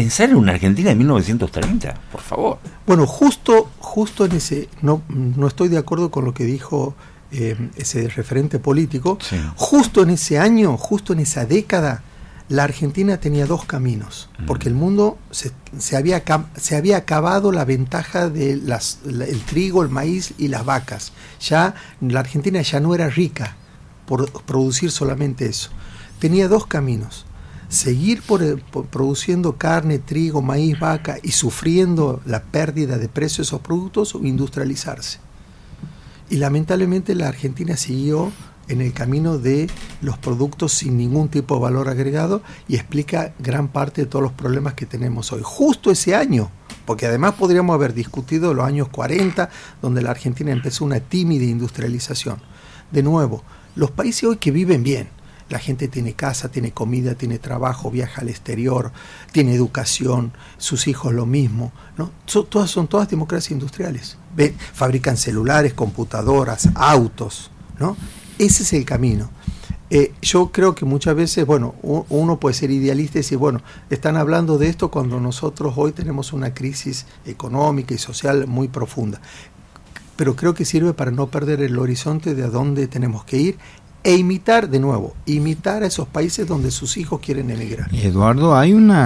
pensar en una Argentina de 1930, por favor. Bueno, justo, justo en ese, no, no estoy de acuerdo con lo que dijo eh, ese referente político, justo en ese año, justo en esa década, la Argentina tenía dos caminos, porque el mundo se, se, había, se había acabado la ventaja del el trigo, el maíz y las vacas. Ya la Argentina ya no era rica por producir solamente eso. Tenía dos caminos. Seguir produciendo carne, trigo, maíz, vaca y sufriendo la pérdida de precio de esos productos o industrializarse. Y lamentablemente la Argentina siguió en el camino de los productos sin ningún tipo de valor agregado y explica gran parte de todos los problemas que tenemos hoy. Justo ese año, porque además podríamos haber discutido los años 40, donde la Argentina empezó una tímida industrialización. De nuevo, los países hoy que viven bien, la gente tiene casa, tiene comida, tiene trabajo, viaja al exterior, tiene educación, sus hijos lo mismo, ¿no? todas son todas democracias industriales. fabrican celulares, computadoras, autos, ¿no? Ese es el camino. Eh, yo creo que muchas veces, bueno, uno puede ser idealista y decir, bueno, están hablando de esto cuando nosotros hoy tenemos una crisis económica y social muy profunda. Pero creo que sirve para no perder el horizonte de a dónde tenemos que ir e imitar de nuevo, imitar a esos países donde sus hijos quieren emigrar. Eduardo, hay una